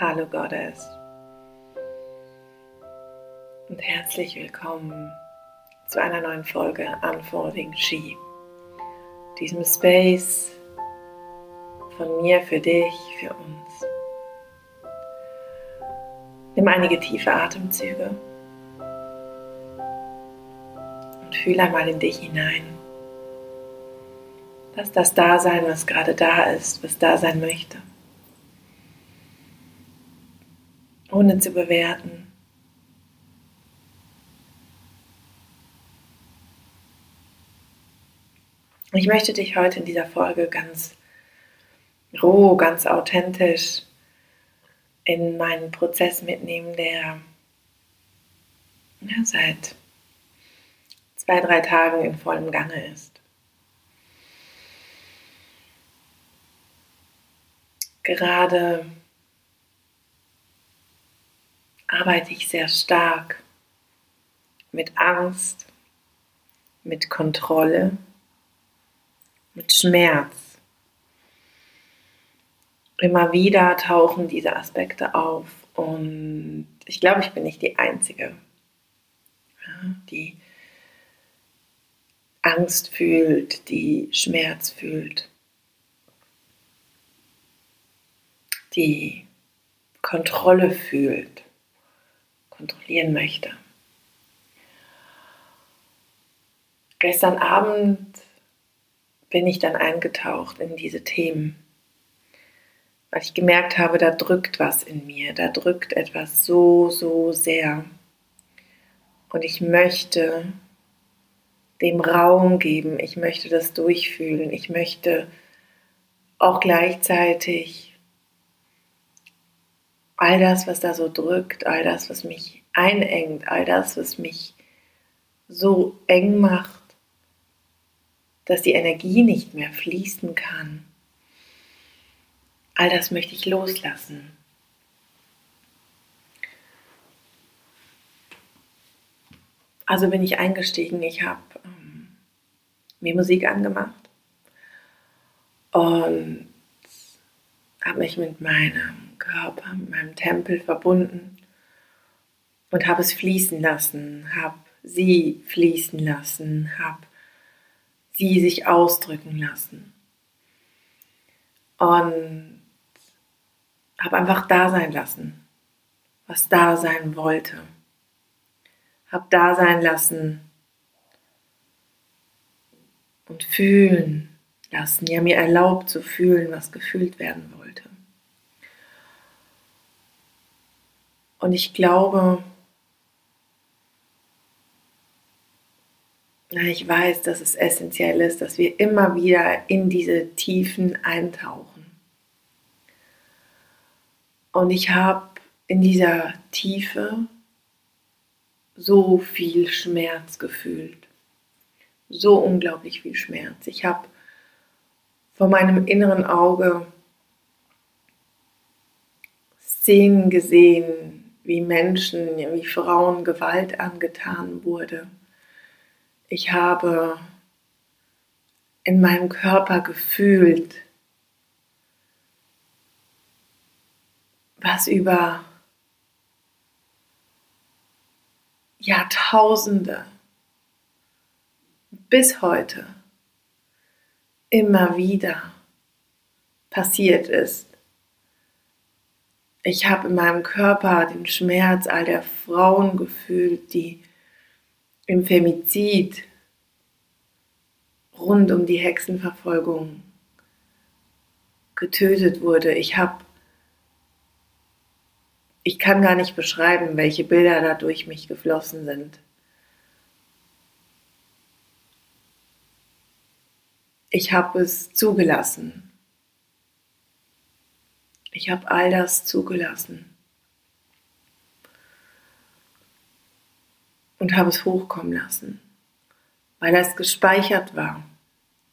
Hallo Goddess und herzlich willkommen zu einer neuen Folge Unfolding She, diesem Space von mir für dich, für uns. Nimm einige tiefe Atemzüge und fühle einmal in dich hinein. Lass das da sein, was gerade da ist, was da sein möchte. Ohne zu bewerten. Ich möchte dich heute in dieser Folge ganz roh, ganz authentisch in meinen Prozess mitnehmen, der ja, seit zwei, drei Tagen in vollem Gange ist. Gerade arbeite ich sehr stark mit Angst, mit Kontrolle, mit Schmerz. Immer wieder tauchen diese Aspekte auf und ich glaube, ich bin nicht die Einzige, die Angst fühlt, die Schmerz fühlt, die Kontrolle fühlt, kontrollieren möchte. Gestern Abend bin ich dann eingetaucht in diese Themen, weil ich gemerkt habe, da drückt was in mir, da drückt etwas so, so sehr. Und ich möchte dem Raum geben, ich möchte das durchfühlen, ich möchte auch gleichzeitig all das, was da so drückt, all das, was mich einengt, all das, was mich so eng macht, dass die Energie nicht mehr fließen kann. All das möchte ich loslassen. Also bin ich eingestiegen, ich habe ähm, mir Musik angemacht und habe mich mit meinem Körper, mit meinem Tempel verbunden und habe es fließen lassen, habe sie fließen lassen, habe sie sich ausdrücken lassen. Und habe einfach da sein lassen, was da sein wollte. Habe da sein lassen und fühlen lassen, ja mir erlaubt zu fühlen, was gefühlt werden wollte. Und ich glaube, ich weiß, dass es essentiell ist, dass wir immer wieder in diese Tiefen eintauchen. Und ich habe in dieser Tiefe so viel Schmerz gefühlt. So unglaublich viel Schmerz. Ich habe vor meinem inneren Auge Szenen gesehen, wie Menschen, wie Frauen Gewalt angetan wurde ich habe in meinem Körper gefühlt, was über Jahrtausende bis heute immer wieder passiert ist. Ich habe in meinem Körper den Schmerz all der Frauen gefühlt, die im Femizid rund um die Hexenverfolgung getötet wurde. Ich habe, ich kann gar nicht beschreiben, welche Bilder da durch mich geflossen sind. Ich habe es zugelassen. Ich habe all das zugelassen. und habe es hochkommen lassen, weil es gespeichert war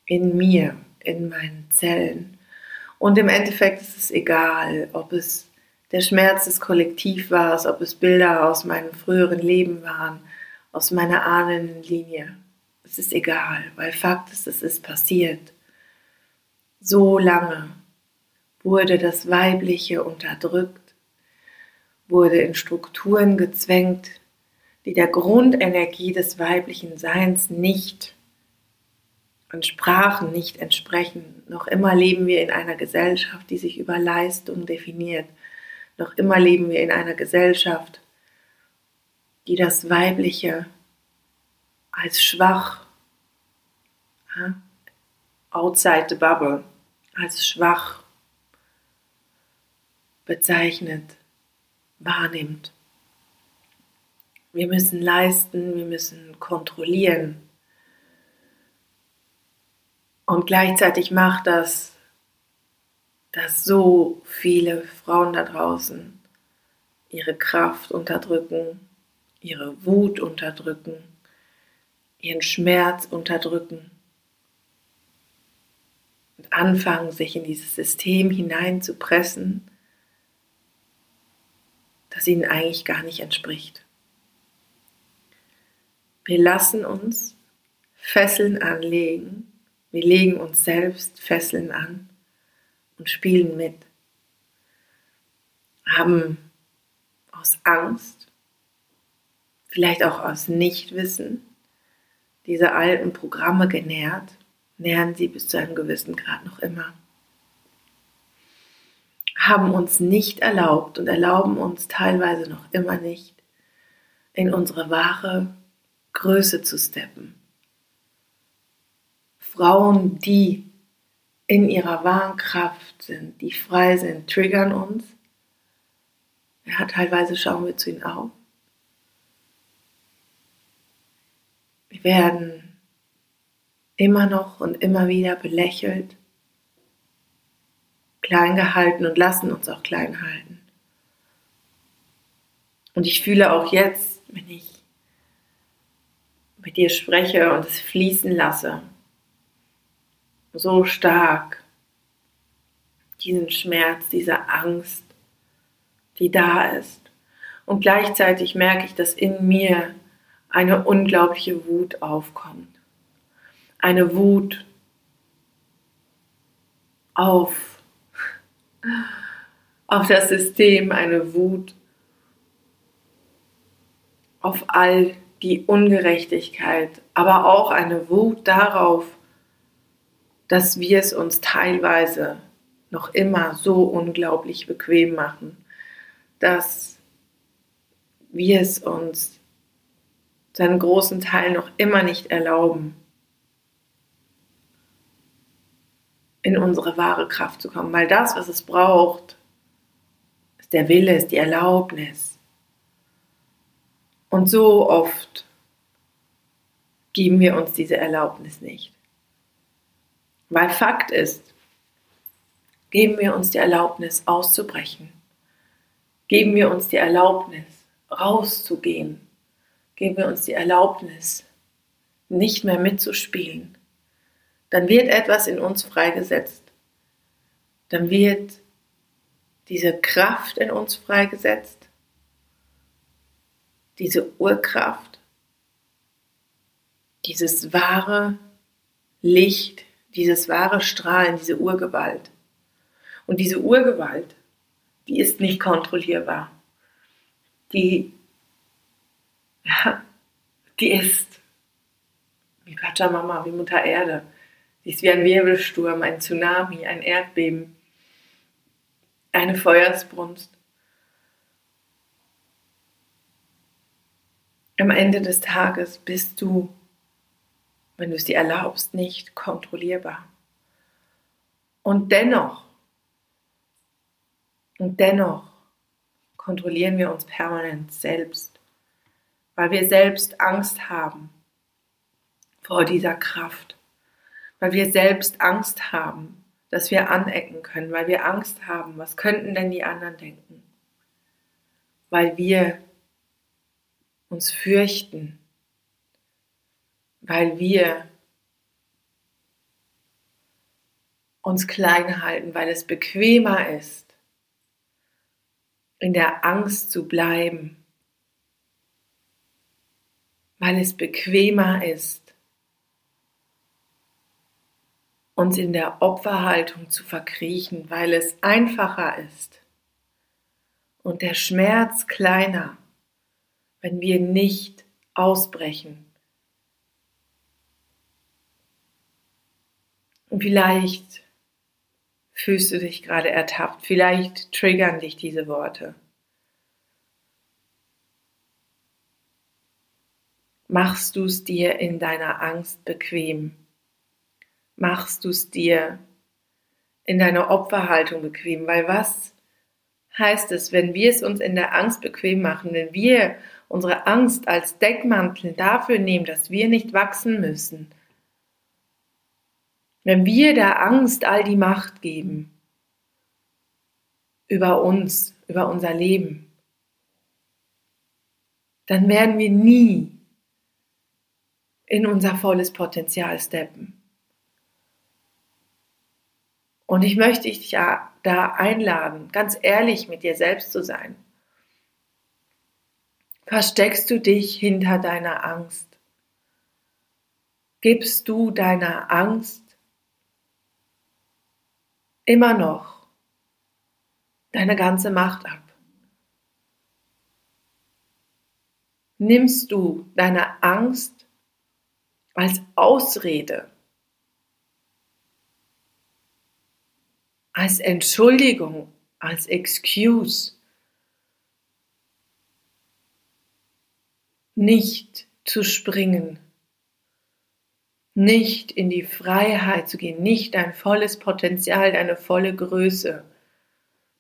in mir, in meinen Zellen. Und im Endeffekt ist es egal, ob es der Schmerz des Kollektivs war, ob es Bilder aus meinem früheren Leben waren, aus meiner Ahnenlinie. Es ist egal, weil Fakt ist, es ist passiert. So lange wurde das Weibliche unterdrückt, wurde in Strukturen gezwängt, die der Grundenergie des weiblichen Seins nicht entsprachen, nicht entsprechen. Noch immer leben wir in einer Gesellschaft, die sich über Leistung definiert. Noch immer leben wir in einer Gesellschaft, die das Weibliche als schwach, outside the bubble, als schwach bezeichnet, wahrnimmt. Wir müssen leisten, wir müssen kontrollieren. Und gleichzeitig macht das, dass so viele Frauen da draußen ihre Kraft unterdrücken, ihre Wut unterdrücken, ihren Schmerz unterdrücken und anfangen, sich in dieses System hineinzupressen, das ihnen eigentlich gar nicht entspricht. Wir lassen uns Fesseln anlegen, wir legen uns selbst Fesseln an und spielen mit, haben aus Angst, vielleicht auch aus Nichtwissen, diese alten Programme genährt, nähern sie bis zu einem gewissen Grad noch immer haben uns nicht erlaubt und erlauben uns teilweise noch immer nicht, in unsere wahre Größe zu steppen. Frauen, die in ihrer wahren Kraft sind, die frei sind, triggern uns. Ja, teilweise schauen wir zu ihnen auf. Wir werden immer noch und immer wieder belächelt klein gehalten und lassen uns auch klein halten. Und ich fühle auch jetzt, wenn ich mit dir spreche und es fließen lasse, so stark diesen Schmerz, diese Angst, die da ist. Und gleichzeitig merke ich, dass in mir eine unglaubliche Wut aufkommt. Eine Wut auf auf das System, eine Wut. Auf all die Ungerechtigkeit, aber auch eine Wut darauf, dass wir es uns teilweise noch immer so unglaublich bequem machen, dass wir es uns zu einem großen Teil noch immer nicht erlauben, in unsere wahre Kraft zu kommen. Weil das, was es braucht, ist der Wille, ist die Erlaubnis. Und so oft geben wir uns diese Erlaubnis nicht. Weil Fakt ist, geben wir uns die Erlaubnis auszubrechen. Geben wir uns die Erlaubnis rauszugehen. Geben wir uns die Erlaubnis nicht mehr mitzuspielen dann wird etwas in uns freigesetzt. Dann wird diese Kraft in uns freigesetzt, diese Urkraft, dieses wahre Licht, dieses wahre Strahlen, diese Urgewalt. Und diese Urgewalt, die ist nicht kontrollierbar. Die, ja, die ist wie Pachamama, wie Mutter Erde. Ist wie ein Wirbelsturm, ein Tsunami, ein Erdbeben, eine Feuersbrunst. Am Ende des Tages bist du, wenn du es dir erlaubst, nicht kontrollierbar. Und dennoch, und dennoch kontrollieren wir uns permanent selbst, weil wir selbst Angst haben vor dieser Kraft weil wir selbst Angst haben, dass wir anecken können, weil wir Angst haben, was könnten denn die anderen denken, weil wir uns fürchten, weil wir uns klein halten, weil es bequemer ist, in der Angst zu bleiben, weil es bequemer ist, uns in der Opferhaltung zu verkriechen, weil es einfacher ist, und der Schmerz kleiner, wenn wir nicht ausbrechen. Und vielleicht fühlst du dich gerade ertappt, vielleicht triggern dich diese Worte. Machst du es dir in deiner Angst bequem? Machst du es dir in deiner Opferhaltung bequem? Weil was heißt es, wenn wir es uns in der Angst bequem machen, wenn wir unsere Angst als Deckmantel dafür nehmen, dass wir nicht wachsen müssen, wenn wir der Angst all die Macht geben über uns, über unser Leben, dann werden wir nie in unser volles Potenzial steppen. Und ich möchte dich ja da einladen, ganz ehrlich mit dir selbst zu sein. Versteckst du dich hinter deiner Angst? Gibst du deiner Angst immer noch deine ganze Macht ab? Nimmst du deine Angst als Ausrede, als Entschuldigung, als Excuse, nicht zu springen, nicht in die Freiheit zu gehen, nicht dein volles Potenzial, deine volle Größe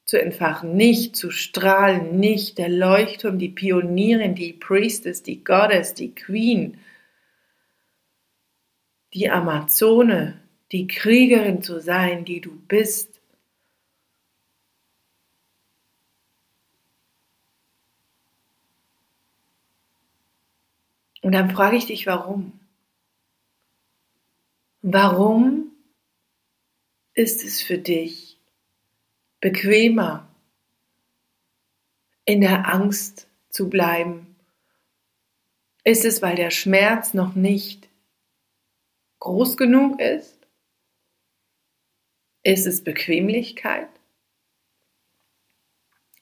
zu entfachen, nicht zu strahlen, nicht der Leuchtturm, die Pionierin, die Priestess, die Goddess, die Queen, die Amazone, die Kriegerin zu sein, die du bist. Und dann frage ich dich, warum? Warum ist es für dich bequemer, in der Angst zu bleiben? Ist es, weil der Schmerz noch nicht groß genug ist? Ist es Bequemlichkeit?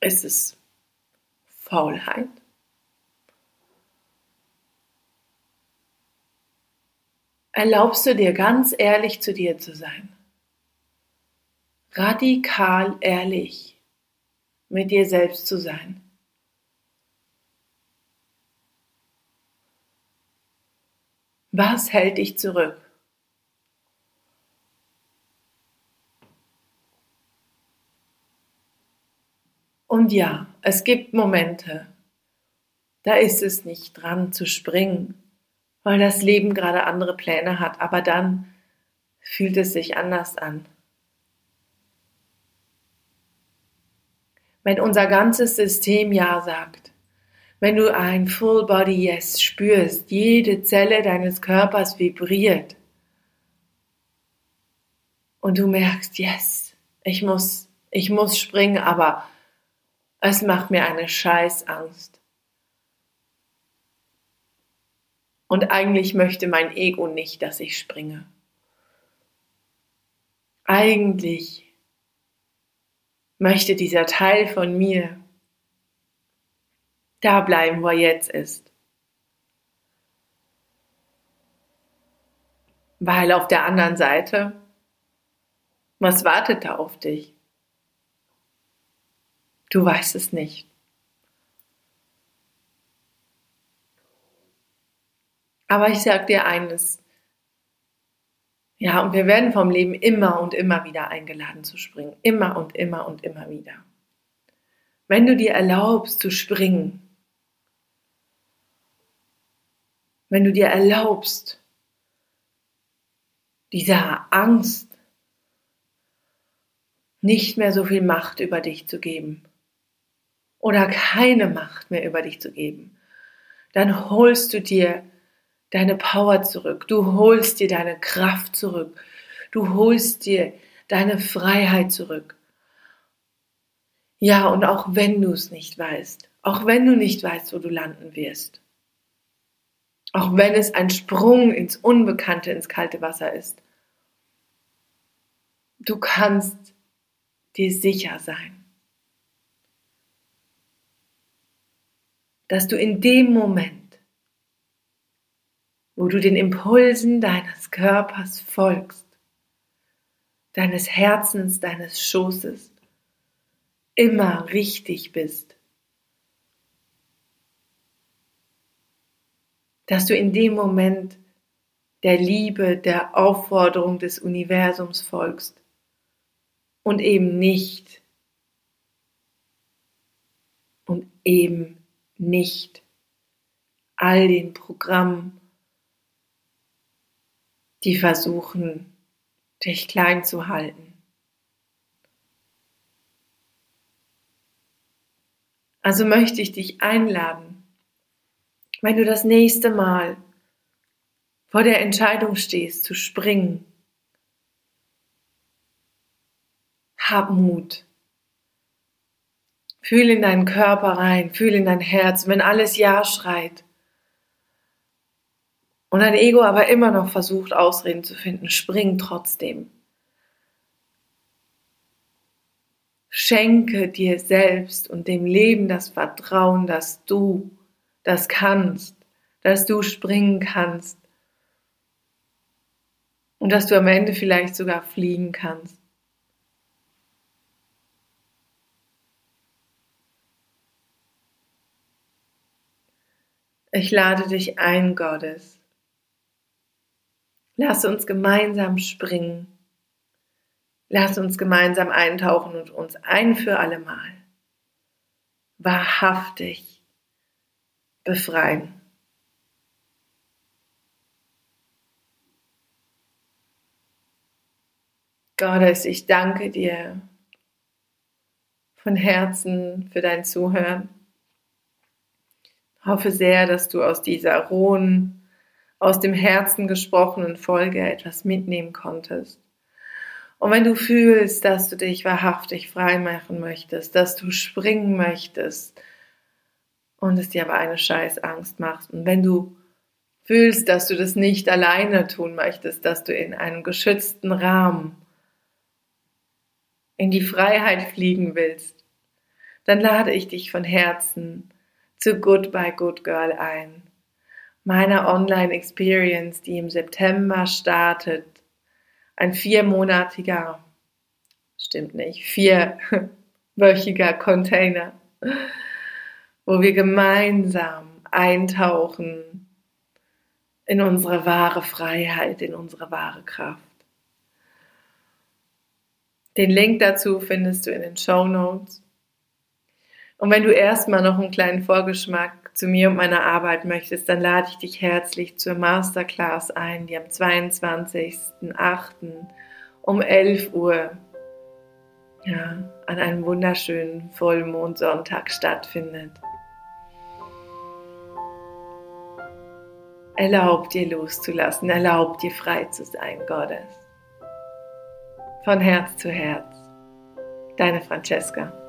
Ist es Faulheit? Erlaubst du dir ganz ehrlich zu dir zu sein? Radikal ehrlich mit dir selbst zu sein? Was hält dich zurück? Und ja, es gibt Momente, da ist es nicht dran zu springen, weil das Leben gerade andere Pläne hat, aber dann fühlt es sich anders an. Wenn unser ganzes System Ja sagt, wenn du ein Full Body Yes spürst, jede Zelle deines Körpers vibriert und du merkst, yes, ich muss, ich muss springen, aber es macht mir eine Scheißangst. Und eigentlich möchte mein Ego nicht, dass ich springe. Eigentlich möchte dieser Teil von mir da bleiben, wo er jetzt ist. Weil auf der anderen Seite, was wartet da auf dich? Du weißt es nicht. Aber ich sage dir eines. Ja, und wir werden vom Leben immer und immer wieder eingeladen zu springen. Immer und immer und immer wieder. Wenn du dir erlaubst zu springen, wenn du dir erlaubst, dieser Angst nicht mehr so viel Macht über dich zu geben, oder keine Macht mehr über dich zu geben, dann holst du dir deine Power zurück, du holst dir deine Kraft zurück, du holst dir deine Freiheit zurück. Ja, und auch wenn du es nicht weißt, auch wenn du nicht weißt, wo du landen wirst, auch wenn es ein Sprung ins Unbekannte, ins kalte Wasser ist, du kannst dir sicher sein dass du in dem Moment, wo du den Impulsen deines Körpers folgst, deines Herzens, deines Schoßes, immer richtig bist. Dass du in dem Moment der Liebe, der Aufforderung des Universums folgst und eben nicht und eben nicht all den Programmen, die versuchen, dich klein zu halten. Also möchte ich dich einladen, wenn du das nächste Mal vor der Entscheidung stehst, zu springen, hab Mut. Fühl in deinen Körper rein, fühl in dein Herz, wenn alles Ja schreit. Und dein Ego aber immer noch versucht, Ausreden zu finden, spring trotzdem. Schenke dir selbst und dem Leben das Vertrauen, dass du das kannst, dass du springen kannst und dass du am Ende vielleicht sogar fliegen kannst. Ich lade dich ein, Gottes. Lass uns gemeinsam springen. Lass uns gemeinsam eintauchen und uns ein für allemal wahrhaftig befreien. Gottes, ich danke dir von Herzen für dein Zuhören hoffe sehr, dass du aus dieser rohen, aus dem Herzen gesprochenen Folge etwas mitnehmen konntest. Und wenn du fühlst, dass du dich wahrhaftig frei machen möchtest, dass du springen möchtest und es dir aber eine scheiß Angst macht und wenn du fühlst, dass du das nicht alleine tun möchtest, dass du in einem geschützten Rahmen in die Freiheit fliegen willst, dann lade ich dich von Herzen zu Goodbye Good Girl ein. Meiner Online-Experience, die im September startet. Ein viermonatiger, stimmt nicht, vierwöchiger Container, wo wir gemeinsam eintauchen in unsere wahre Freiheit, in unsere wahre Kraft. Den Link dazu findest du in den Show Notes. Und wenn du erstmal noch einen kleinen Vorgeschmack zu mir und meiner Arbeit möchtest, dann lade ich dich herzlich zur Masterclass ein, die am 22.08. um 11 Uhr ja, an einem wunderschönen Vollmondsonntag stattfindet. Erlaub dir loszulassen, erlaub dir frei zu sein, Gottes. Von Herz zu Herz. Deine Francesca.